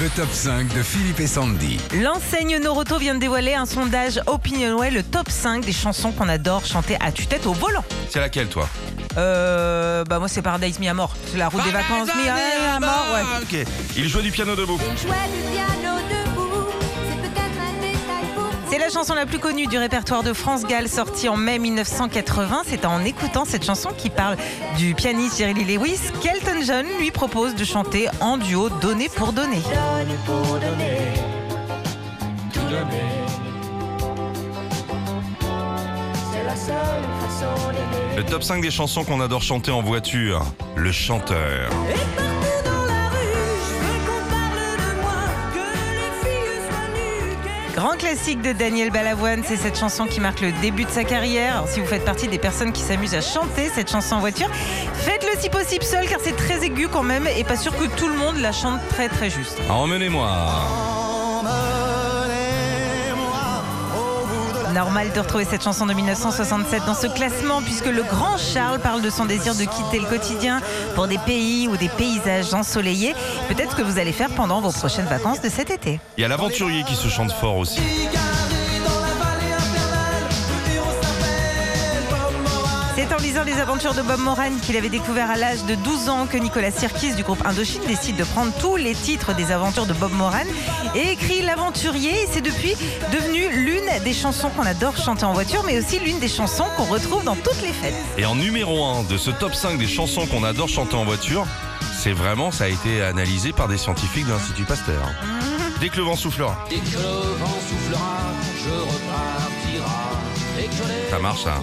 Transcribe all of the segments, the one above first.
Le top 5 de Philippe et Sandy. L'enseigne Noroto vient de dévoiler un sondage Opinionway, le top 5 des chansons qu'on adore chanter à tue-tête au volant. C'est laquelle, toi? Euh, bah moi c'est Paradise mis à mort. C'est la route des vacances mis à mort, ouais. Ah, Ok. Il jouait du piano debout. Il jouait du piano C'est la chanson la plus connue du répertoire de France Gall, sortie en mai 1980. C'est en écoutant cette chanson qui parle du pianiste Jerry Lee Lewis qu'Elton John lui propose de chanter en duo Donner pour donner. donner pour donner. Tout donner. C'est la seule façon d'aimer. Le top 5 des chansons qu'on adore chanter en voiture. Le chanteur. Grand classique de Daniel Balavoine, c'est cette chanson qui marque le début de sa carrière. Alors, si vous faites partie des personnes qui s'amusent à chanter cette chanson en voiture, faites-le si possible seul car c'est très aigu quand même et pas sûr que tout le monde la chante très très juste. Emmenez-moi. Normal de retrouver cette chanson de 1967 dans ce classement puisque le grand Charles parle de son désir de quitter le quotidien pour des pays ou des paysages ensoleillés. Peut-être que vous allez faire pendant vos prochaines vacances de cet été. Il y a l'aventurier qui se chante fort aussi. C'est en lisant les aventures de Bob Moran qu'il avait découvert à l'âge de 12 ans que Nicolas Sirkis du groupe Indochine décide de prendre tous les titres des aventures de Bob Moran et écrit L'Aventurier. Et c'est depuis devenu l'une des chansons qu'on adore chanter en voiture, mais aussi l'une des chansons qu'on retrouve dans toutes les fêtes. Et en numéro 1 de ce top 5 des chansons qu'on adore chanter en voiture, c'est vraiment, ça a été analysé par des scientifiques de l'Institut Pasteur. Dès que le vent soufflera. Dès que le vent soufflera, je repartira. Ça marche, ça.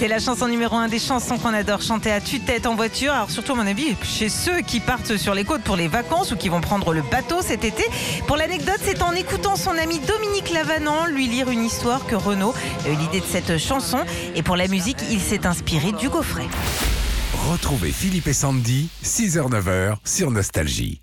C'est la chanson numéro un des chansons qu'on adore chanter à tue-tête en voiture. Alors surtout mon avis, chez ceux qui partent sur les côtes pour les vacances ou qui vont prendre le bateau cet été. Pour l'anecdote, c'est en écoutant son ami Dominique Lavanant lui lire une histoire que Renaud a eu l'idée de cette chanson. Et pour la musique, il s'est inspiré du Gaufret. Retrouvez Philippe et Sandy, 6h-9h sur Nostalgie.